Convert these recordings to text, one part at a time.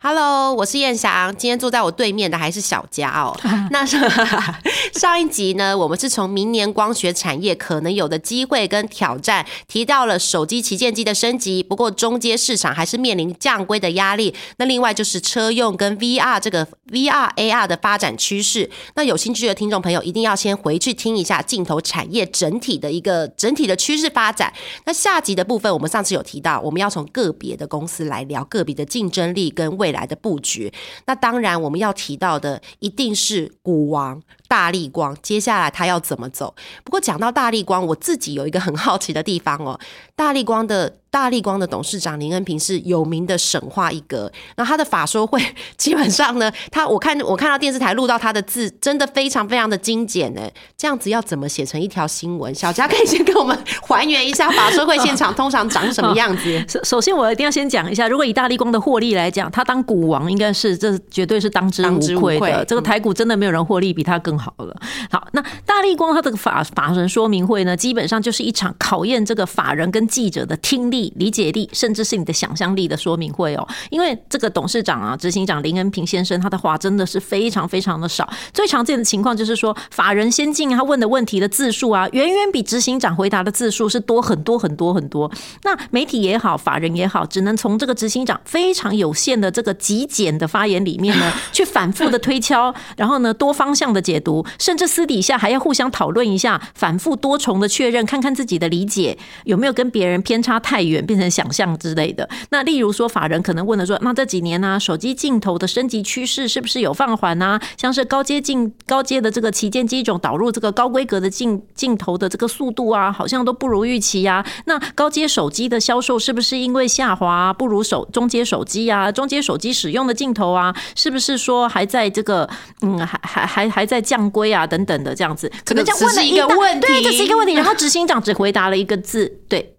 Hello，我是燕翔。今天坐在我对面的还是小佳哦。那上一集呢，我们是从明年光学产业可能有的机会跟挑战，提到了手机旗舰机的升级。不过中阶市场还是面临降规的压力。那另外就是车用跟 VR 这个 VR AR 的发展趋势。那有兴趣的听众朋友一定要先回去听一下镜头产业整体的一个整体的趋势发展。那下集的部分，我们上次有提到，我们要从个别的公司来聊个别的竞争力跟未。未来的布局，那当然我们要提到的一定是股王大力光，接下来他要怎么走？不过讲到大力光，我自己有一个很好奇的地方哦，大力光的。大力光的董事长林恩平是有名的神话一格，那他的法说会基本上呢，他我看我看到电视台录到他的字，真的非常非常的精简呢。这样子要怎么写成一条新闻？小佳可以先给我们还原一下法说会现场通常长什么样子。首首先，我一定要先讲一下，如果以大力光的获利来讲，他当股王应该是这绝对是当之无愧的。这个台股真的没有人获利比他更好了。好，那大力光他这个法法人说明会呢，基本上就是一场考验这个法人跟记者的听力。理解力，甚至是你的想象力的说明会哦。因为这个董事长啊，执行长林恩平先生，他的话真的是非常非常的少。最常见的情况就是说，法人先进，他问的问题的字数啊，远远比执行长回答的字数是多很多很多很多。那媒体也好，法人也好，只能从这个执行长非常有限的这个极简的发言里面呢，去反复的推敲，然后呢，多方向的解读，甚至私底下还要互相讨论一下，反复多重的确认，看看自己的理解有没有跟别人偏差太。远变成想象之类的。那例如说，法人可能问了说，那这几年呢，手机镜头的升级趋势是不是有放缓啊？像是高阶镜、高阶的这个旗舰机种导入这个高规格的镜镜头的这个速度啊，好像都不如预期呀。那高阶手机的销售是不是因为下滑不如手中阶手机啊？中阶手机使用的镜头啊，是不是说还在这个嗯，还还还还在降规啊？等等的这样子，可能这样问了一个问题，对，这是一个问题。然后执行长只回答了一个字，对。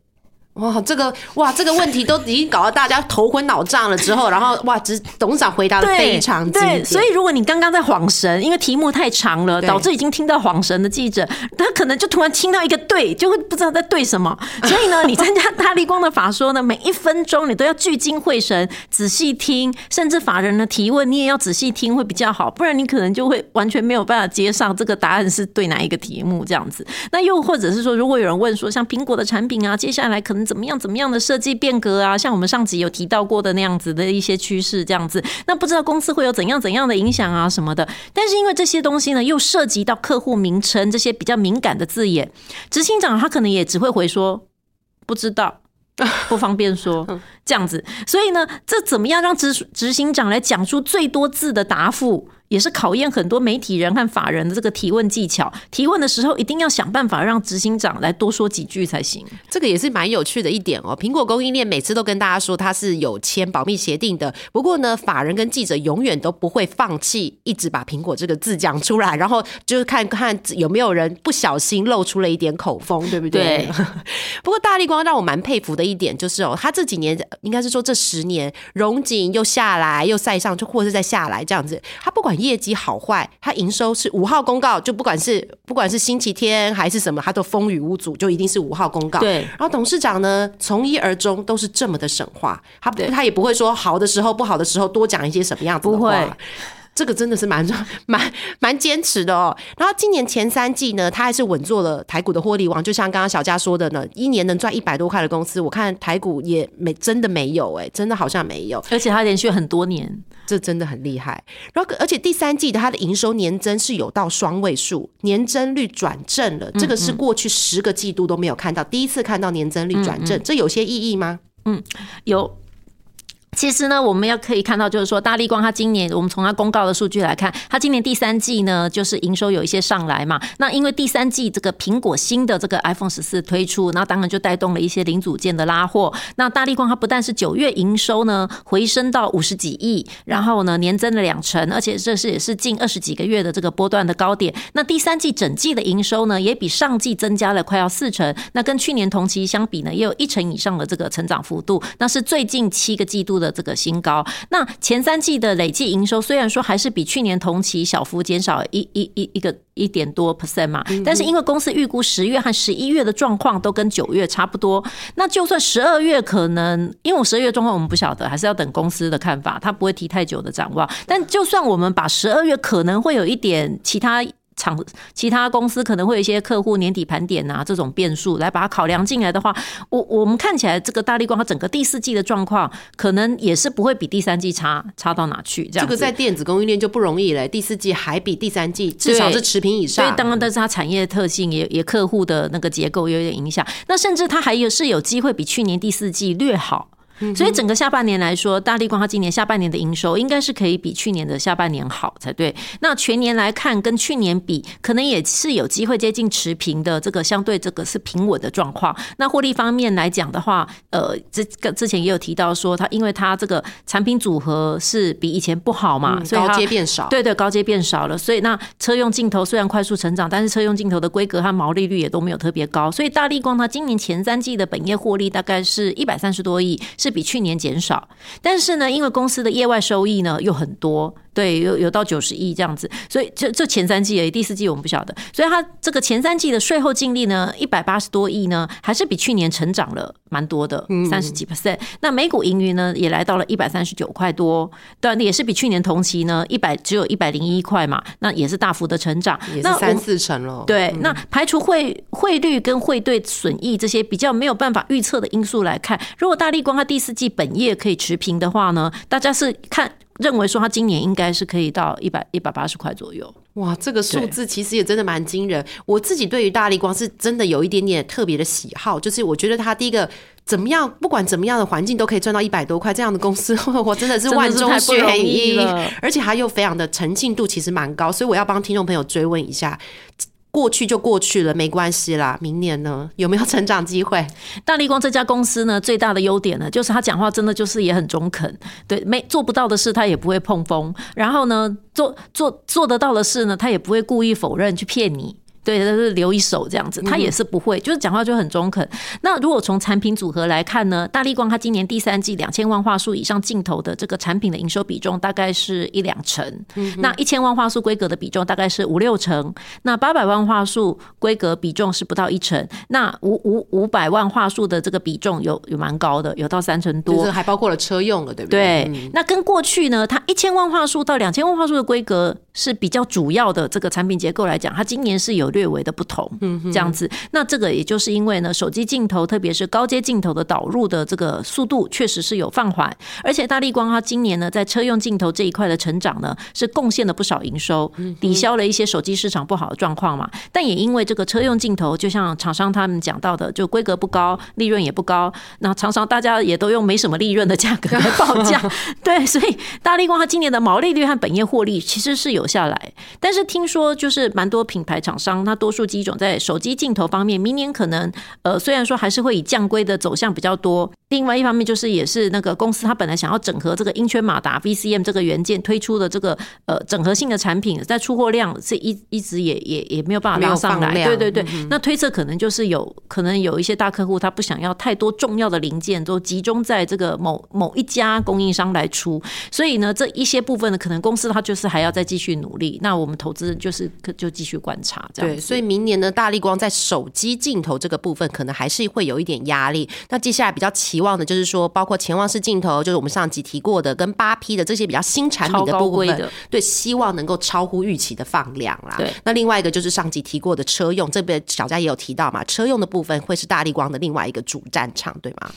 哇，这个哇，这个问题都已经搞到大家头昏脑胀了。之后，然后哇，只董事长回答的非常对。所以，如果你刚刚在晃神，因为题目太长了，导致已经听到晃神的记者，他可能就突然听到一个对，就会不知道在对什么。所以呢，你参加大力光的法说呢，每一分钟你都要聚精会神，仔细听，甚至法人的提问你也要仔细听会比较好，不然你可能就会完全没有办法接上这个答案是对哪一个题目这样子。那又或者是说，如果有人问说，像苹果的产品啊，接下来可能。怎么样？怎么样的设计变革啊？像我们上集有提到过的那样子的一些趋势，这样子，那不知道公司会有怎样怎样的影响啊什么的。但是因为这些东西呢，又涉及到客户名称这些比较敏感的字眼，执行长他可能也只会回说不知道，不方便说 这样子。所以呢，这怎么样让执执行长来讲出最多字的答复？也是考验很多媒体人和法人的这个提问技巧。提问的时候，一定要想办法让执行长来多说几句才行。这个也是蛮有趣的一点哦。苹果供应链每次都跟大家说它是有签保密协定的，不过呢，法人跟记者永远都不会放弃，一直把苹果这个字讲出来，然后就是看 看有没有人不小心露出了一点口风，对不对？对。不过大力光让我蛮佩服的一点就是哦，他这几年应该是说这十年荣景又下来又塞上，就或者是再下来这样子，他不管。业绩好坏，它营收是五号公告，就不管是不管是星期天还是什么，它都风雨无阻，就一定是五号公告。对，然后董事长呢，从一而终都是这么的神话，他他也不会说好的时候不好的时候多讲一些什么样子的话。这个真的是蛮 蛮蛮坚持的哦。然后今年前三季呢，他还是稳坐了台股的获利王。就像刚刚小佳说的呢，一年能赚一百多块的公司，我看台股也没真的没有哎，真的好像没有。而且他连续很多年，这真的很厉害。然后而且第三季的它的营收年增是有到双位数，年增率转正了，这个是过去十个季度都没有看到，第一次看到年增率转正，这有些意义吗？嗯，有。其实呢，我们要可以看到，就是说，大力光它今年，我们从它公告的数据来看，它今年第三季呢，就是营收有一些上来嘛。那因为第三季这个苹果新的这个 iPhone 十四推出，那当然就带动了一些零组件的拉货。那大力光它不但是九月营收呢回升到五十几亿，然后呢年增了两成，而且这是也是近二十几个月的这个波段的高点。那第三季整季的营收呢，也比上季增加了快要四成。那跟去年同期相比呢，也有一成以上的这个成长幅度。那是最近七个季度的。的这个新高。那前三季的累计营收虽然说还是比去年同期小幅减少一一一一个一点多 percent 嘛，但是因为公司预估十月和十一月的状况都跟九月差不多，那就算十二月可能，因为我十二月状况我们不晓得，还是要等公司的看法，他不会提太久的展望。但就算我们把十二月可能会有一点其他。厂其他公司可能会有一些客户年底盘点啊，这种变数来把它考量进来的话，我我们看起来这个大力光它整个第四季的状况，可能也是不会比第三季差差到哪去。这样，这个在电子供应链就不容易了，第四季还比第三季至少是持平以上。所以当然，但是它产业特性也也客户的那个结构有点影响。那甚至它还有是有机会比去年第四季略好。所以整个下半年来说，大力光它今年下半年的营收应该是可以比去年的下半年好才对。那全年来看，跟去年比，可能也是有机会接近持平的这个相对这个是平稳的状况。那获利方面来讲的话，呃，这个之前也有提到说，它因为它这个产品组合是比以前不好嘛，所以高阶变少。对对，高阶变少了。所以那车用镜头虽然快速成长，但是车用镜头的规格和毛利率也都没有特别高。所以大力光它今年前三季的本业获利大概是一百三十多亿，是。比去年减少，但是呢，因为公司的业外收益呢又很多。对，有有到九十亿这样子，所以这这前三季而已，第四季我们不晓得。所以它这个前三季的税后净利呢，一百八十多亿呢，还是比去年成长了蛮多的，三十几 percent。那每股盈余呢，也来到了一百三十九块多，对，也是比去年同期呢，一百只有一百零一块嘛，那也是大幅的成长，也是三四成了。对，那排除汇汇率跟汇兑损益这些比较没有办法预测的因素来看，如果大力光它第四季本业可以持平的话呢，大家是看。认为说他今年应该是可以到一百一百八十块左右。哇，这个数字其实也真的蛮惊人。我自己对于大力光是真的有一点点特别的喜好，就是我觉得他第一个怎么样，不管怎么样的环境都可以赚到一百多块这样的公司，我真的是万中选一，而且他又非常的诚信度其实蛮高，所以我要帮听众朋友追问一下。过去就过去了，没关系啦。明年呢，有没有成长机会？大力光这家公司呢，最大的优点呢，就是他讲话真的就是也很中肯。对，没做不到的事，他也不会碰风。然后呢，做做做得到的事呢，他也不会故意否认去骗你。对，是留一手这样子，他也是不会，就是讲话就很中肯。那如果从产品组合来看呢，大力光它今年第三季两千万画素以上镜头的这个产品的营收比重大概是一两成，那一千万画素规格的比重大概是五六成，那八百万画素规格比重是不到一成，那五五五百万画素的这个比重有有蛮高的，有到三成多，还包括了车用了，对不对？对。那跟过去呢，它一千万画素到两千万画素的规格是比较主要的这个产品结构来讲，它今年是有。略微的不同，这样子，那这个也就是因为呢，手机镜头，特别是高阶镜头的导入的这个速度，确实是有放缓。而且大力光它今年呢，在车用镜头这一块的成长呢，是贡献了不少营收，抵消了一些手机市场不好的状况嘛。但也因为这个车用镜头，就像厂商他们讲到的，就规格不高，利润也不高，那常常大家也都用没什么利润的价格来报价。对，所以大力光它今年的毛利率和本业获利其实是有下来，但是听说就是蛮多品牌厂商。那多数机种在手机镜头方面，明年可能呃，虽然说还是会以降规的走向比较多。另外一方面就是也是那个公司，它本来想要整合这个英圈马达 VCM 这个元件推出的这个呃整合性的产品，在出货量是一一直也也也没有办法拉上来。对对对，那推测可能就是有可能有一些大客户他不想要太多重要的零件都集中在这个某某一家供应商来出，所以呢这一些部分呢，可能公司它就是还要再继续努力。那我们投资人就是就继续观察这样。对，所以明年呢，大力光在手机镜头这个部分可能还是会有一点压力。那接下来比较期望的就是说，包括潜望式镜头，就是我们上集提过的，跟八 P 的这些比较新产品的部分，对，希望能够超乎预期的放量啦。对，那另外一个就是上集提过的车用，这边小佳也有提到嘛，车用的部分会是大力光的另外一个主战场，对吗？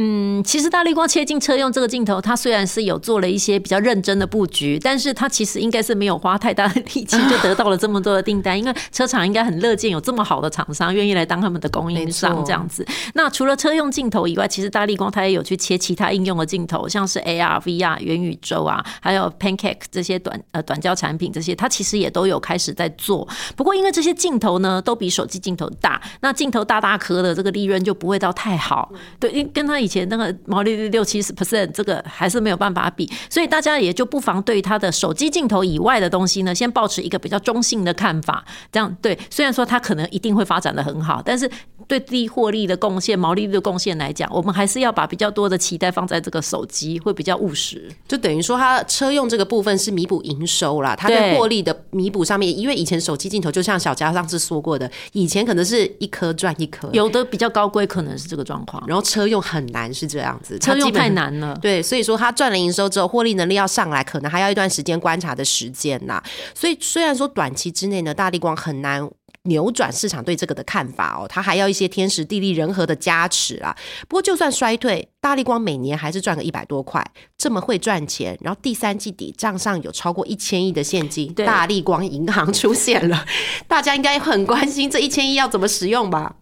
嗯，其实大力光切进车用这个镜头，它虽然是有做了一些比较认真的布局，但是它其实应该是没有花太大的力气就得到了这么多的订单，因为车厂应该很乐见有这么好的厂商愿意来当他们的供应商这样子。那除了车用镜头以外，其实大力光它也有去切其他应用的镜头，像是 AR、VR、元宇宙啊，还有 Pancake 这些短呃短焦产品这些，它其实也都有开始在做。不过因为这些镜头呢都比手机镜头大，那镜头大大颗的这个利润就不会到太好。对，因跟它以前那个毛利率六七十 percent，这个还是没有办法比，所以大家也就不妨对它的手机镜头以外的东西呢，先保持一个比较中性的看法。这样对，虽然说它可能一定会发展的很好，但是对低获利的贡献、毛利率的贡献来讲，我们还是要把比较多的期待放在这个手机，会比较务实。就等于说，它车用这个部分是弥补营收啦，它在获利的弥补上面，因为以前手机镜头就像小佳上次说过的，以前可能是一颗赚一颗，有的比较高规可能是这个状况，然后车用很难是这样子，车用太难了。对，所以说它赚了营收之后，获利能力要上来，可能还要一段时间观察的时间呐。所以虽然说短期之内呢，大力光很难。扭转市场对这个的看法哦，它还要一些天时地利人和的加持啊。不过就算衰退，大力光每年还是赚个一百多块，这么会赚钱。然后第三季底账上有超过一千亿的现金，大力光银行出现了，大家应该很关心这一千亿要怎么使用吧？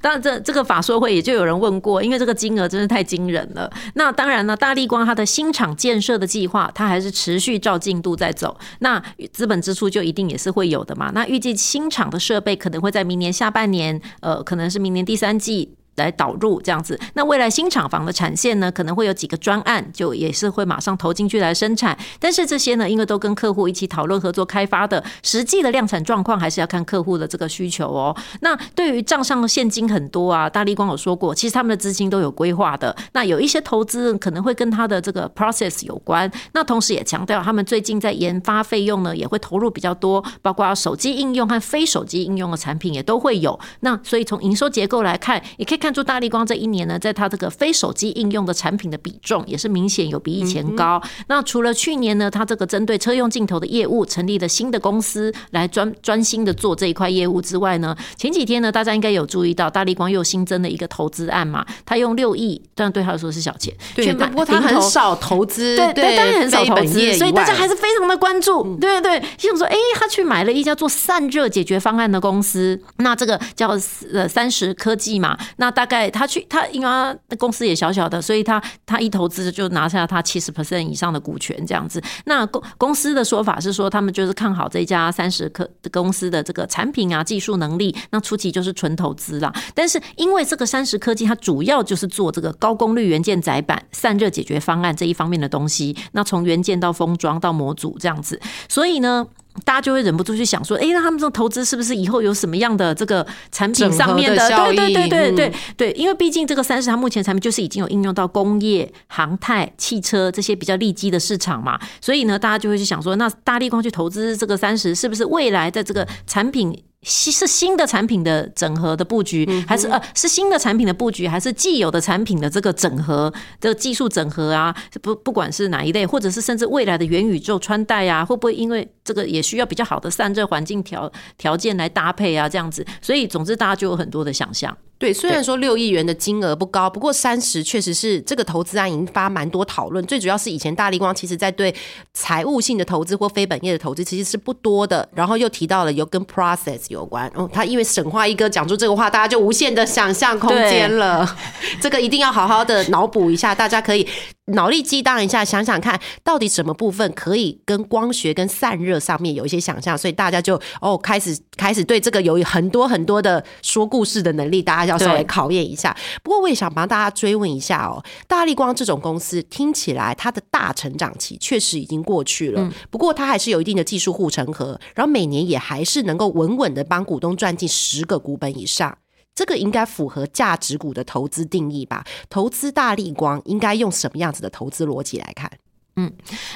当然，这这个法说会也就有人问过，因为这个金额真是太惊人了。那当然呢，大力光它的新厂建设的计划，它还是持续照进度在走。那资本支出就一定也是会有的嘛。那预计新厂的设备可能会在明年下半年，呃，可能是明年第三季。来导入这样子，那未来新厂房的产线呢，可能会有几个专案，就也是会马上投进去来生产。但是这些呢，因为都跟客户一起讨论合作开发的，实际的量产状况还是要看客户的这个需求哦。那对于账上的现金很多啊，大力光有说过，其实他们的资金都有规划的。那有一些投资可能会跟他的这个 process 有关。那同时也强调，他们最近在研发费用呢，也会投入比较多，包括手机应用和非手机应用的产品也都会有。那所以从营收结构来看，也可以。看出大力光这一年呢，在它这个非手机应用的产品的比重也是明显有比以前高。那除了去年呢，它这个针对车用镜头的业务成立了新的公司来专专心的做这一块业务之外呢，前几天呢，大家应该有注意到大力光又新增了一个投资案嘛，他用六亿，但对他来说是小钱，对，不过他很少投资，对对，当然很少投资，所以大家还是非常的关注，对对对，想说，哎，他去买了一家做散热解决方案的公司，那这个叫呃三十科技嘛，那。大概他去他，因为他公司也小小的，所以他他一投资就拿下他七十 percent 以上的股权这样子。那公公司的说法是说，他们就是看好这家三十科公司的这个产品啊、技术能力。那初期就是纯投资啦。但是因为这个三十科技，它主要就是做这个高功率元件载板、散热解决方案这一方面的东西。那从元件到封装到模组这样子，所以呢。大家就会忍不住去想说，哎，那他们这种投资是不是以后有什么样的这个产品上面的？对对对对对对，因为毕竟这个三十，它目前产品就是已经有应用到工业、航太、汽车这些比较利基的市场嘛，所以呢，大家就会去想说，那大力光去投资这个三十，是不是未来在这个产品？新是新的产品的整合的布局，还是呃是新的产品的布局，还是既有的产品的这个整合的技术整合啊？不不管是哪一类，或者是甚至未来的元宇宙穿戴啊，会不会因为这个也需要比较好的散热环境条条件来搭配啊？这样子，所以总之大家就有很多的想象。对，虽然说六亿元的金额不高，不过三十确实是这个投资案引发蛮多讨论。最主要是以前大力光其实在对财务性的投资或非本业的投资其实是不多的，然后又提到了有跟 process 有关。哦，他因为沈化一哥讲出这个话，大家就无限的想象空间了。这个一定要好好的脑补一下，大家可以。脑力激荡一下，想想看到底什么部分可以跟光学跟散热上面有一些想象，所以大家就哦开始开始对这个有很多很多的说故事的能力，大家要稍微考验一下。不过我也想帮大家追问一下哦，大力光这种公司听起来它的大成长期确实已经过去了，不过它还是有一定的技术护城河，然后每年也还是能够稳稳的帮股东赚进十个股本以上。这个应该符合价值股的投资定义吧？投资大力光应该用什么样子的投资逻辑来看？嗯，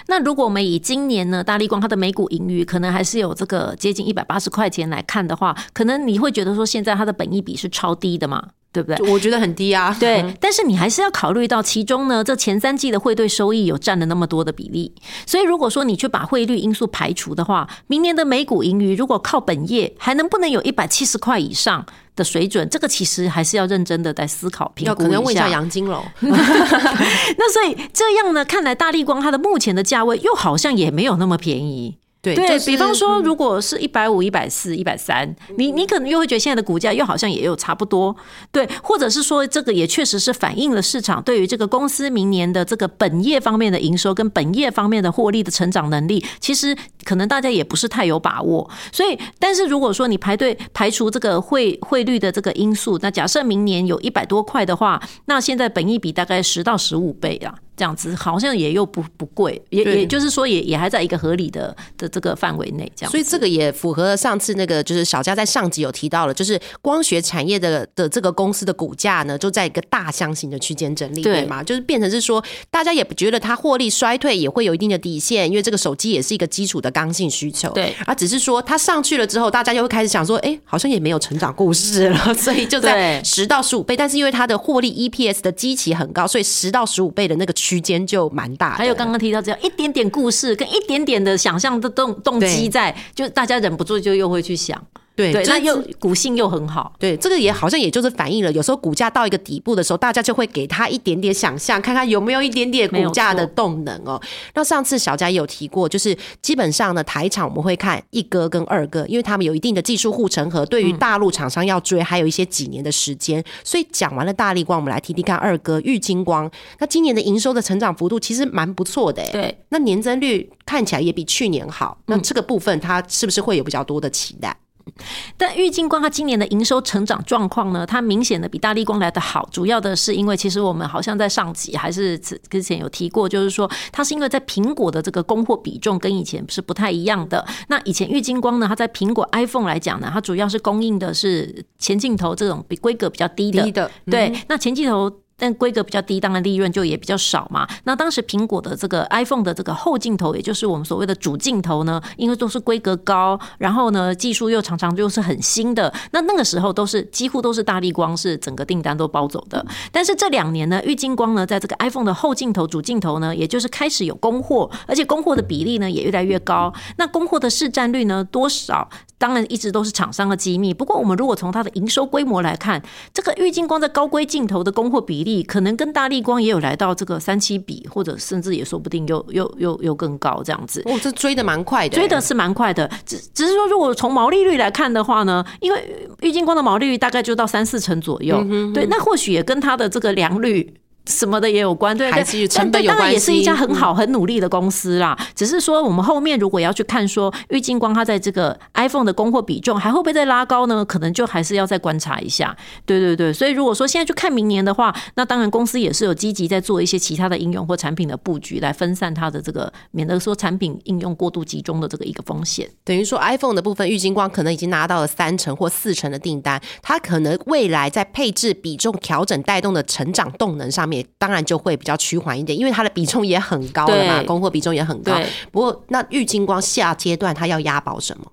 那如果我们以今年呢，大力光它的每股盈余可能还是有这个接近一百八十块钱来看的话，可能你会觉得说现在它的本益比是超低的嘛？对不对？我觉得很低啊。对，但是你还是要考虑到其中呢，这前三季的汇兑收益有占了那么多的比例。所以如果说你去把汇率因素排除的话，明年的每股盈余如果靠本业，还能不能有一百七十块以上的水准？这个其实还是要认真的在思考评估一下。杨金龙。那所以这样呢，看来大力光它的目前的价位又好像也没有那么便宜。对比方说，如果是一百五、一百四、一百三，你你可能又会觉得现在的股价又好像也有差不多，对，或者是说这个也确实是反映了市场对于这个公司明年的这个本业方面的营收跟本业方面的获利的成长能力，其实可能大家也不是太有把握。所以，但是如果说你排队排除这个汇汇率的这个因素，那假设明年有一百多块的话，那现在本益比大概十到十五倍啊。这样子好像也又不不贵，也也就是说也也还在一个合理的的这个范围内，这样。所以这个也符合上次那个，就是小佳在上集有提到了，就是光学产业的的这个公司的股价呢，就在一个大箱型的区间整理，对吗？就是变成是说，大家也不觉得它获利衰退也会有一定的底线，因为这个手机也是一个基础的刚性需求，对。而只是说它上去了之后，大家又会开始想说，哎，好像也没有成长故事了，所以就在十到十五倍。但是因为它的获利 EPS 的基期很高，所以十到十五倍的那个区间就蛮。大，还有刚刚提到这样一点点故事跟一点点的想象的动动机在，就大家忍不住就又会去想。对，那又股性又很好，对，这个也好像也就是反映了，有时候股价到一个底部的时候，大家就会给他一点点想象，看看有没有一点点股价的动能哦。那上次小佳也有提过，就是基本上呢，台场我们会看一哥跟二哥，因为他们有一定的技术护城河，对于大陆厂商要追还有一些几年的时间。所以讲完了大力光，我们来提提看二哥玉金光。那今年的营收的成长幅度其实蛮不错的，对，那年增率看起来也比去年好。那这个部分它是不是会有比较多的期待？但玉金光它今年的营收成长状况呢，它明显的比大力光来的好。主要的是因为其实我们好像在上集还是之前有提过，就是说它是因为在苹果的这个供货比重跟以前是不太一样的。那以前玉金光呢，它在苹果 iPhone 来讲呢，它主要是供应的是前镜头这种比规格比较低的，对，那前镜头。但规格比较低，当然利润就也比较少嘛。那当时苹果的这个 iPhone 的这个后镜头，也就是我们所谓的主镜头呢，因为都是规格高，然后呢技术又常常就是很新的，那那个时候都是几乎都是大力光是整个订单都包走的。但是这两年呢，玉金光呢，在这个 iPhone 的后镜头主镜头呢，也就是开始有供货，而且供货的比例呢也越来越高。那供货的市占率呢，多少？当然一直都是厂商的机密。不过我们如果从它的营收规模来看，这个玉金光在高规镜头的供货比例，可能跟大力光也有来到这个三七比，或者甚至也说不定又又又又更高这样子。哦，这追的蛮快的，追的是蛮快的。只只是说，如果从毛利率来看的话呢，因为郁金光的毛利率大概就到三四成左右，对，那或许也跟它的这个良率。什么的也有关，对对，但对，当然也是一家很好、很努力的公司啦。只是说，我们后面如果要去看说，郁金光它在这个 iPhone 的供货比重还会不会再拉高呢？可能就还是要再观察一下。对对对，所以如果说现在去看明年的话，那当然公司也是有积极在做一些其他的应用或产品的布局，来分散它的这个，免得说产品应用过度集中的这个一个风险。等于说 iPhone 的部分，郁金光可能已经拿到了三成或四成的订单，它可能未来在配置比重调整带动的成长动能上面，当然就会。比较趋缓一点，因为它的比重也很高了嘛，供货比重也很高。不过，那郁金光下阶段它要押宝什么？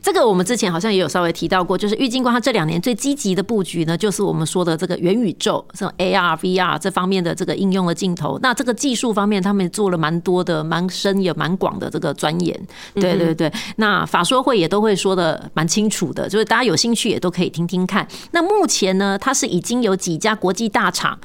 这个我们之前好像也有稍微提到过，就是郁金光它这两年最积极的布局呢，就是我们说的这个元宇宙，这种 AR、VR 这方面的这个应用的镜头。那这个技术方面，他们做了蛮多的、蛮深也蛮广的这个钻研。对对对，那法说会也都会说的蛮清楚的，就是大家有兴趣也都可以听听看。那目前呢，它是已经有几家国际大厂。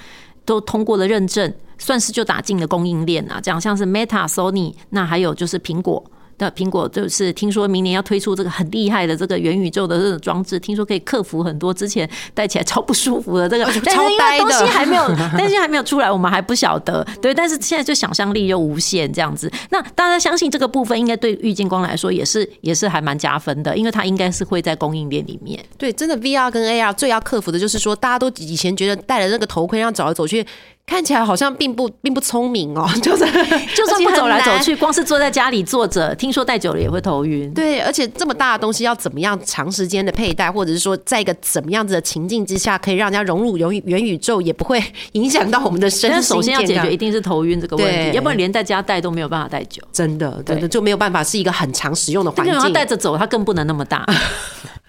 都通过了认证，算是就打进了供应链啊。这样像是 Meta、Sony，那还有就是苹果。那苹果就是听说明年要推出这个很厉害的这个元宇宙的这种装置，听说可以克服很多之前戴起来超不舒服的这个，但是因为东西还没有，但是还没有出来，我们还不晓得。对，但是现在就想象力又无限这样子。那大家相信这个部分应该对玉金光来说也是也是还蛮加分的，因为它应该是会在供应链里面。对，真的 VR 跟 AR 最要克服的就是说，大家都以前觉得戴了那个头盔，让走来走去。看起来好像并不并不聪明哦，就是 就算不走来走去，光是坐在家里坐着，听说戴久了也会头晕。对，而且这么大的东西要怎么样长时间的佩戴，或者是说在一个怎么样子的情境之下，可以让人家融入元元宇宙，也不会影响到我们的身心 首先要解决一定是头晕这个问题，要不然连在家戴都没有办法戴久。真的，真的就没有办法是一个很长使用的环境。要带着走，它更不能那么大。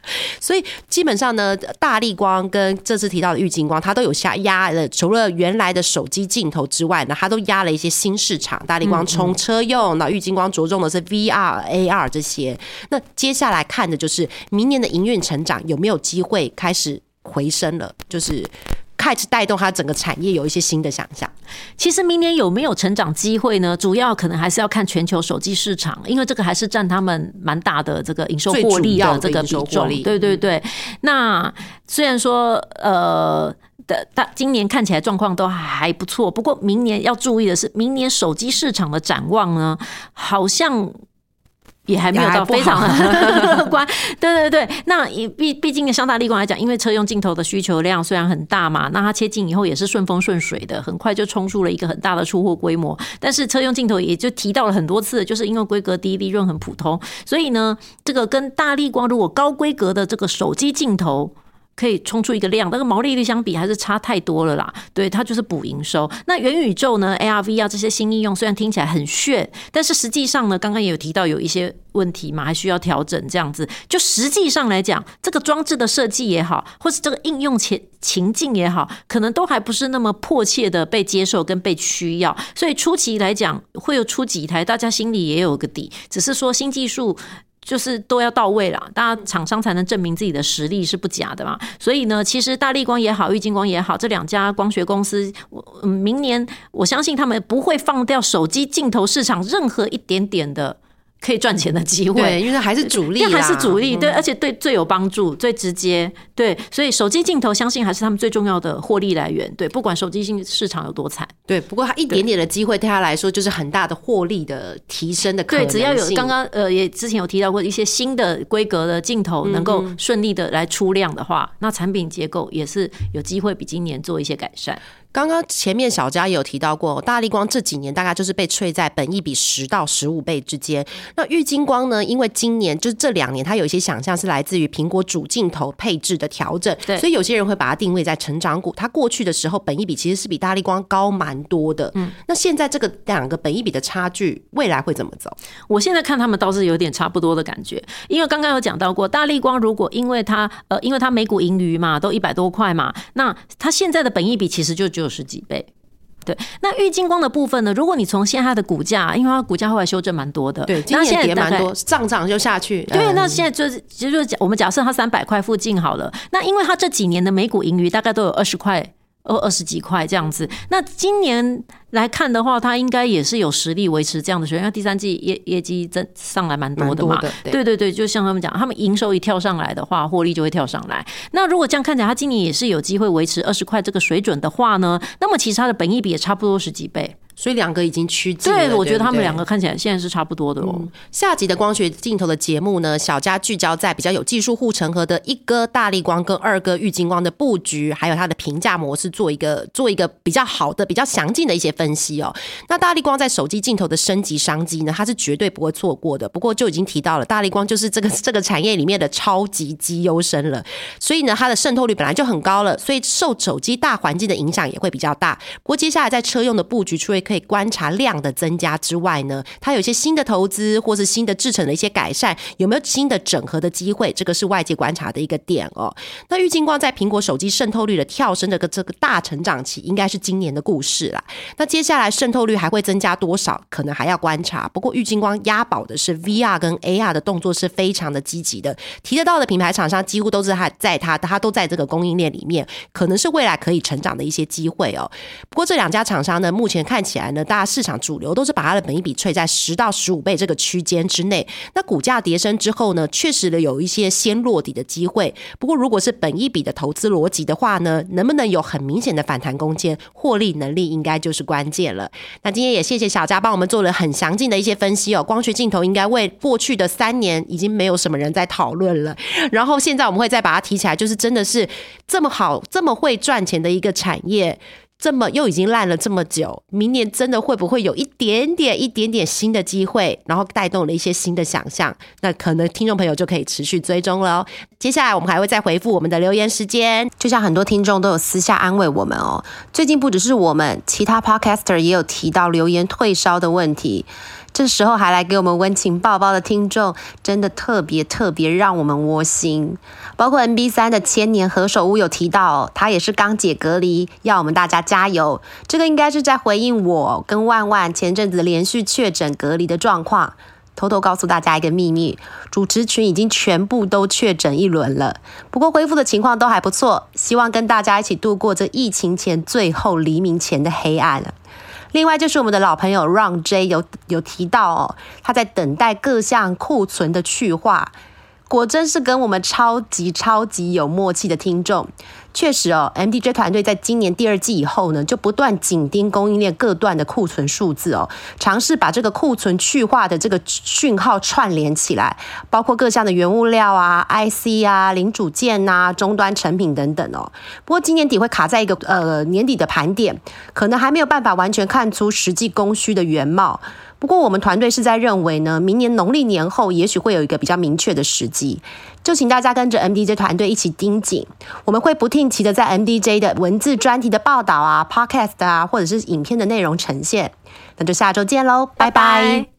所以基本上呢，大力光跟这次提到的玉金光，它都有下压了。除了原来的手机镜头之外呢，它都压了一些新市场。大力光冲车用，那玉金光着重的是 VR、AR 这些。那接下来看的就是明年的营运成长有没有机会开始回升了，就是。开始带动它整个产业有一些新的想象。其实明年有没有成长机会呢？主要可能还是要看全球手机市场，因为这个还是占他们蛮大的这个营收获利的这个比重。对对对。那虽然说呃的大今年看起来状况都还不错，不过明年要注意的是，明年手机市场的展望呢，好像。也还没有到非常乐观。对对对，那毕毕竟相大立光来讲，因为车用镜头的需求量虽然很大嘛，那它切镜以后也是顺风顺水的，很快就冲出了一个很大的出货规模。但是车用镜头也就提到了很多次，就是因为规格低，利润很普通，所以呢，这个跟大立光如果高规格的这个手机镜头。可以冲出一个量，但是毛利率相比还是差太多了啦。对，它就是补营收。那元宇宙呢？ARV 啊这些新应用虽然听起来很炫，但是实际上呢，刚刚也有提到有一些问题嘛，还需要调整。这样子，就实际上来讲，这个装置的设计也好，或是这个应用情情境也好，可能都还不是那么迫切的被接受跟被需要。所以初期来讲，会有出几台，大家心里也有个底。只是说新技术。就是都要到位了，大家厂商才能证明自己的实力是不假的嘛。所以呢，其实大力光也好，玉金光也好，这两家光学公司，嗯明年我相信他们不会放掉手机镜头市场任何一点点的。可以赚钱的机会，对，因为它还是主力，还是主力，对，而且对最有帮助、最直接，对，所以手机镜头相信还是他们最重要的获利来源，对，不管手机性市场有多惨，对，不过它一点点的机会对他来说就是很大的获利的提升的可能对，只要有刚刚呃也之前有提到过一些新的规格的镜头能够顺利的来出量的话，那产品结构也是有机会比今年做一些改善。刚刚前面小佳也有提到过，大力光这几年大概就是被吹在本益比十到十五倍之间。那玉金光呢？因为今年就是这两年，它有一些想象是来自于苹果主镜头配置的调整，对，所以有些人会把它定位在成长股。它过去的时候，本益比其实是比大力光高蛮多的。嗯，那现在这个两个本益比的差距，未来会怎么走？我现在看他们倒是有点差不多的感觉，因为刚刚有讲到过，大力光如果因为它呃，因为它每股盈余嘛，都一百多块嘛，那它现在的本益比其实就只有十几倍。对，那玉金光的部分呢？如果你从现在的股价，因为它股价后来修正蛮多的，对，今年跌蛮多，涨涨就下去。对，那现在就是其实就是假我们假设它三百块附近好了，那因为它这几年的每股盈余大概都有二十块。二二十几块这样子，那今年来看的话，它应该也是有实力维持这样的水平。因为第三季业业绩增上来蛮多的嘛，对对对，就像他们讲，他们营收一跳上来的话，获利就会跳上来。那如果这样看起来，它今年也是有机会维持二十块这个水准的话呢，那么其实它的本益比也差不多十几倍。所以两个已经趋近。对，我觉得他们两个看起来现在是差不多的哦。下集的光学镜头的节目呢，小佳聚焦在比较有技术护城河的一哥大力光跟二哥玉金光的布局，还有它的评价模式，做一个做一个比较好的、比较详尽的一些分析哦。那大力光在手机镜头的升级商机呢，它是绝对不会错过的。不过就已经提到了，大力光就是这个 这个产业里面的超级机优生了，所以呢，它的渗透率本来就很高了，所以受手机大环境的影响也会比较大。不过接下来在车用的布局，除了可以观察量的增加之外呢，它有些新的投资或是新的制成的一些改善，有没有新的整合的机会？这个是外界观察的一个点哦。那玉金光在苹果手机渗透率的跳升的个这个大成长期，应该是今年的故事啦。那接下来渗透率还会增加多少？可能还要观察。不过玉金光押宝的是 VR 跟 AR 的动作是非常的积极的，提得到的品牌厂商几乎都是他在他他都在这个供应链里面，可能是未来可以成长的一些机会哦。不过这两家厂商呢，目前看起起来呢。大家市场主流都是把它的本益比吹在十到十五倍这个区间之内。那股价跌升之后呢，确实的有一些先落底的机会。不过，如果是本益比的投资逻辑的话呢，能不能有很明显的反弹空间，获利能力应该就是关键了。那今天也谢谢小佳帮我们做了很详尽的一些分析哦。光学镜头应该为过去的三年已经没有什么人在讨论了。然后现在我们会再把它提起来，就是真的是这么好、这么会赚钱的一个产业。这么又已经烂了这么久，明年真的会不会有一点点、一点点新的机会，然后带动了一些新的想象？那可能听众朋友就可以持续追踪了哦。接下来我们还会再回复我们的留言时间，就像很多听众都有私下安慰我们哦。最近不只是我们，其他 podcaster 也有提到留言退烧的问题。这时候还来给我们温情抱抱的听众，真的特别特别让我们窝心。包括 NB 三的千年何首乌有提到，他也是刚解隔离，要我们大家加油。这个应该是在回应我跟万万前阵子连续确诊隔离的状况。偷偷告诉大家一个秘密，主持群已经全部都确诊一轮了，不过恢复的情况都还不错，希望跟大家一起度过这疫情前最后黎明前的黑暗了。另外就是我们的老朋友 Ron J 有有提到哦，他在等待各项库存的去化。果真是跟我们超级超级有默契的听众。确实哦，MDJ 团队在今年第二季以后呢，就不断紧盯供应链各段的库存数字哦，尝试把这个库存去化的这个讯号串联起来，包括各项的原物料啊、IC 啊、零组件呐、终端成品等等哦。不过今年底会卡在一个呃年底的盘点，可能还没有办法完全看出实际供需的原貌。不过我们团队是在认为呢，明年农历年后也许会有一个比较明确的时机，就请大家跟着 MDJ 团队一起盯紧，我们会不定期的在 MDJ 的文字专题的报道啊、Podcast 啊，或者是影片的内容呈现。那就下周见喽，拜拜。